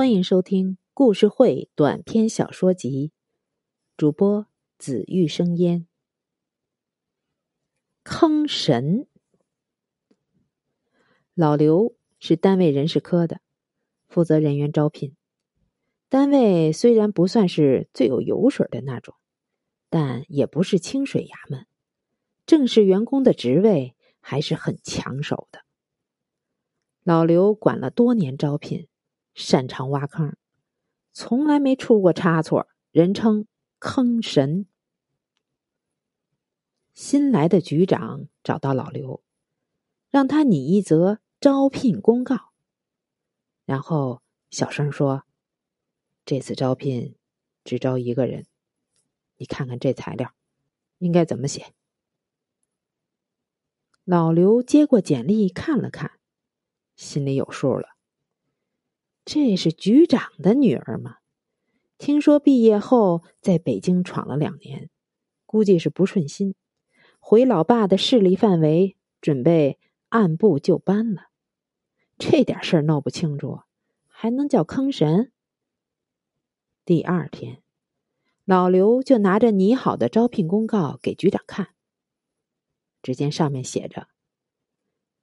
欢迎收听故事会短篇小说集，主播紫玉生烟。坑神，老刘是单位人事科的，负责人员招聘。单位虽然不算是最有油水的那种，但也不是清水衙门，正式员工的职位还是很抢手的。老刘管了多年招聘。擅长挖坑，从来没出过差错，人称“坑神”。新来的局长找到老刘，让他拟一则招聘公告，然后小声说：“这次招聘只招一个人，你看看这材料，应该怎么写？”老刘接过简历看了看，心里有数了。这是局长的女儿吗？听说毕业后在北京闯了两年，估计是不顺心，回老爸的势力范围，准备按部就班了。这点事儿闹不清楚，还能叫坑神？第二天，老刘就拿着拟好的招聘公告给局长看。只见上面写着：“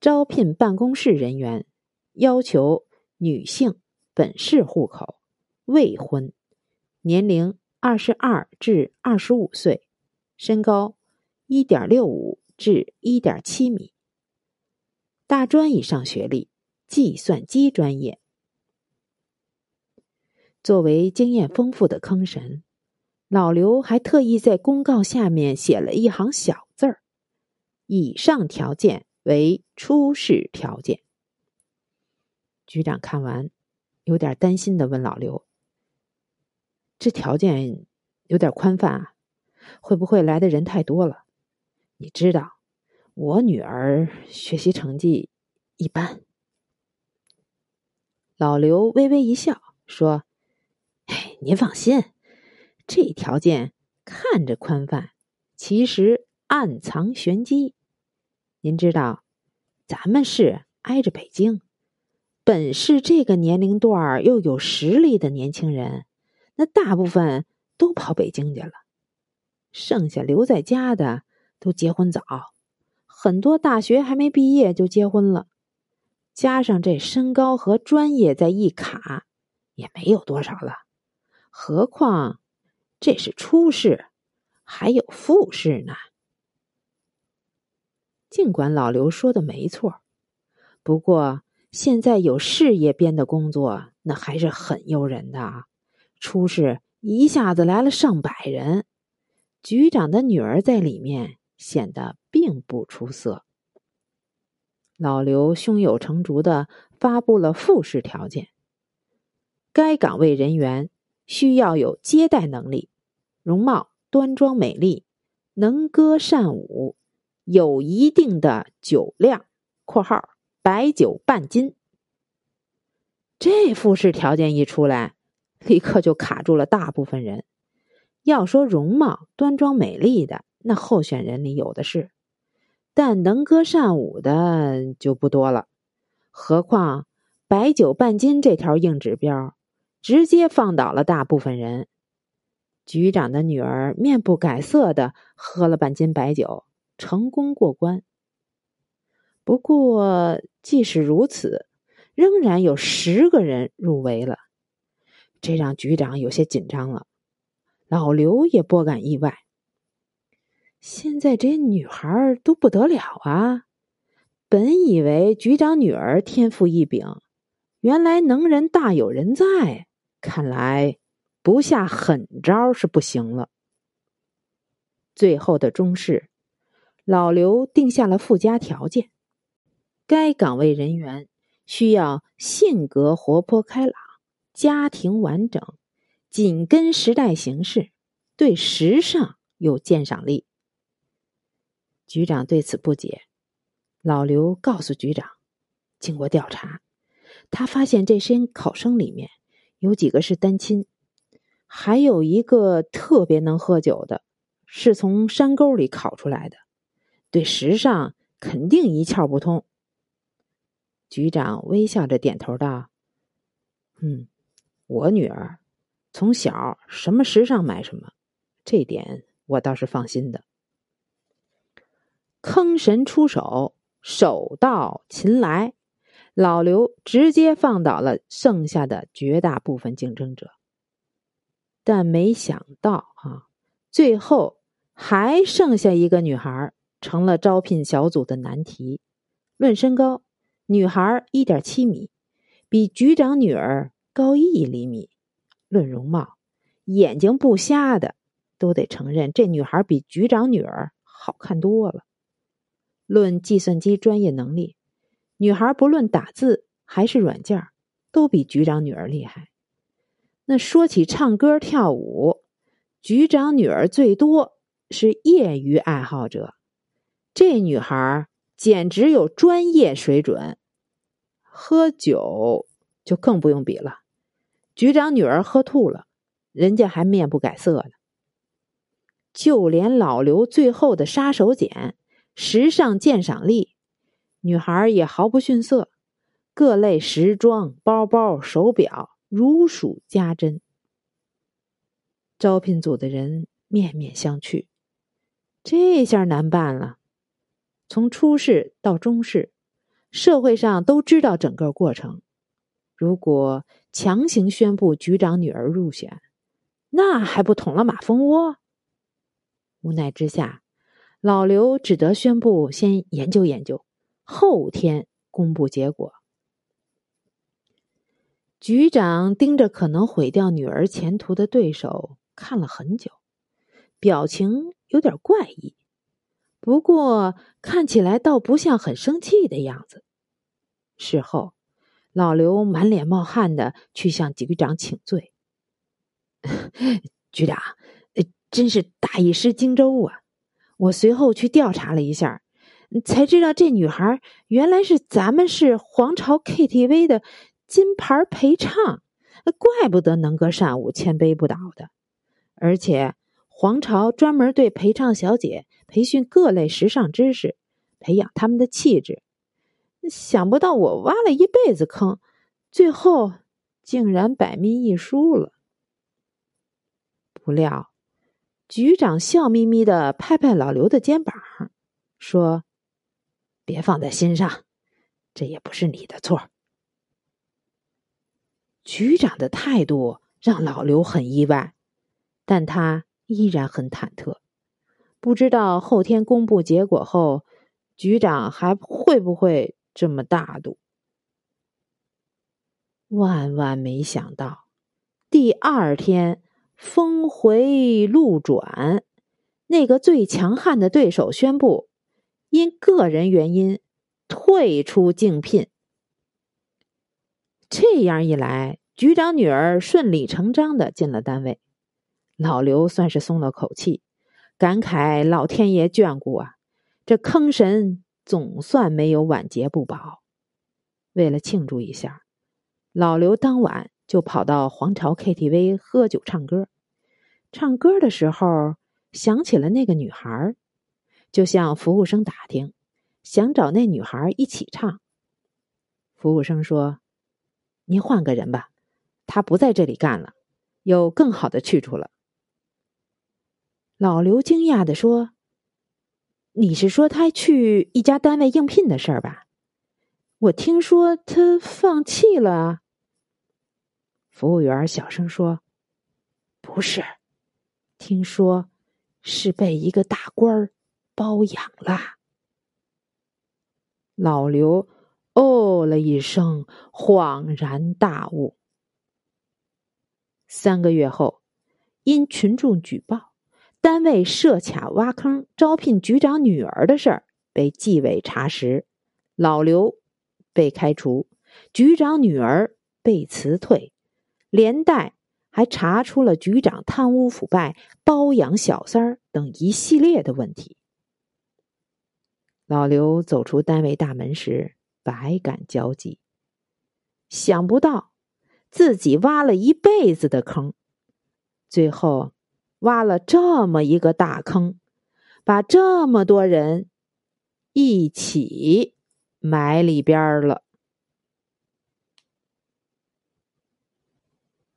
招聘办公室人员，要求女性。”本市户口，未婚，年龄二十二至二十五岁，身高一点六五至一点七米，大专以上学历，计算机专业。作为经验丰富的坑神，老刘还特意在公告下面写了一行小字儿：“以上条件为初试条件。”局长看完。有点担心的问老刘：“这条件有点宽泛啊，会不会来的人太多了？你知道，我女儿学习成绩一般。”老刘微微一笑说：“哎，您放心，这条件看着宽泛，其实暗藏玄机。您知道，咱们市挨着北京。”本市这个年龄段又有实力的年轻人，那大部分都跑北京去了，剩下留在家的都结婚早，很多大学还没毕业就结婚了，加上这身高和专业再一卡，也没有多少了。何况这是初试，还有复试呢。尽管老刘说的没错，不过。现在有事业编的工作，那还是很诱人的啊！初试一下子来了上百人，局长的女儿在里面显得并不出色。老刘胸有成竹的发布了复试条件：该岗位人员需要有接待能力，容貌端庄美丽，能歌善舞，有一定的酒量（括号）。白酒半斤，这复试条件一出来，立刻就卡住了大部分人。要说容貌端庄美丽的，那候选人里有的是，但能歌善舞的就不多了。何况白酒半斤这条硬指标，直接放倒了大部分人。局长的女儿面不改色的喝了半斤白酒，成功过关。不过，即使如此，仍然有十个人入围了，这让局长有些紧张了。老刘也颇感意外。现在这女孩都不得了啊！本以为局长女儿天赋异禀，原来能人大有人在。看来不下狠招是不行了。最后的中试，老刘定下了附加条件。该岗位人员需要性格活泼开朗，家庭完整，紧跟时代形势，对时尚有鉴赏力。局长对此不解，老刘告诉局长，经过调查，他发现这些考生里面有几个是单亲，还有一个特别能喝酒的，是从山沟里考出来的，对时尚肯定一窍不通。局长微笑着点头道：“嗯，我女儿从小什么时尚买什么，这点我倒是放心的。坑神出手，手到擒来，老刘直接放倒了剩下的绝大部分竞争者。但没想到啊，最后还剩下一个女孩，成了招聘小组的难题。论身高，女孩一点七米，比局长女儿高一厘米。论容貌，眼睛不瞎的都得承认，这女孩比局长女儿好看多了。论计算机专业能力，女孩不论打字还是软件，都比局长女儿厉害。那说起唱歌跳舞，局长女儿最多是业余爱好者，这女孩简直有专业水准。喝酒就更不用比了，局长女儿喝吐了，人家还面不改色呢。就连老刘最后的杀手锏——时尚鉴赏力，女孩也毫不逊色，各类时装、包包、手表。如数家珍，招聘组的人面面相觑，这下难办了。从初试到中试，社会上都知道整个过程。如果强行宣布局长女儿入选，那还不捅了马蜂窝？无奈之下，老刘只得宣布先研究研究，后天公布结果。局长盯着可能毁掉女儿前途的对手看了很久，表情有点怪异，不过看起来倒不像很生气的样子。事后，老刘满脸冒汗的去向局长请罪：“ 局长，真是大意失荆州啊！我随后去调查了一下，才知道这女孩原来是咱们市皇朝 KTV 的。”金牌陪唱，怪不得能歌善舞、千杯不倒的。而且皇朝专门对陪唱小姐培训各类时尚知识，培养他们的气质。想不到我挖了一辈子坑，最后竟然百密一疏了。不料局长笑眯眯的拍拍老刘的肩膀，说：“别放在心上，这也不是你的错。”局长的态度让老刘很意外，但他依然很忐忑，不知道后天公布结果后，局长还会不会这么大度。万万没想到，第二天峰回路转，那个最强悍的对手宣布因个人原因退出竞聘。这样一来，局长女儿顺理成章的进了单位，老刘算是松了口气，感慨老天爷眷顾啊！这坑神总算没有晚节不保。为了庆祝一下，老刘当晚就跑到皇朝 KTV 喝酒唱歌。唱歌的时候想起了那个女孩，就向服务生打听，想找那女孩一起唱。服务生说。您换个人吧，他不在这里干了，有更好的去处了。老刘惊讶的说：“你是说他去一家单位应聘的事儿吧？我听说他放弃了。”服务员小声说：“不是，听说是被一个大官儿包养了。”老刘。哦了一声，恍然大悟。三个月后，因群众举报单位设卡挖坑招聘局长女儿的事儿被纪委查实，老刘被开除，局长女儿被辞退，连带还查出了局长贪污腐败、包养小三儿等一系列的问题。老刘走出单位大门时。百感交集，想不到自己挖了一辈子的坑，最后挖了这么一个大坑，把这么多人一起埋里边了。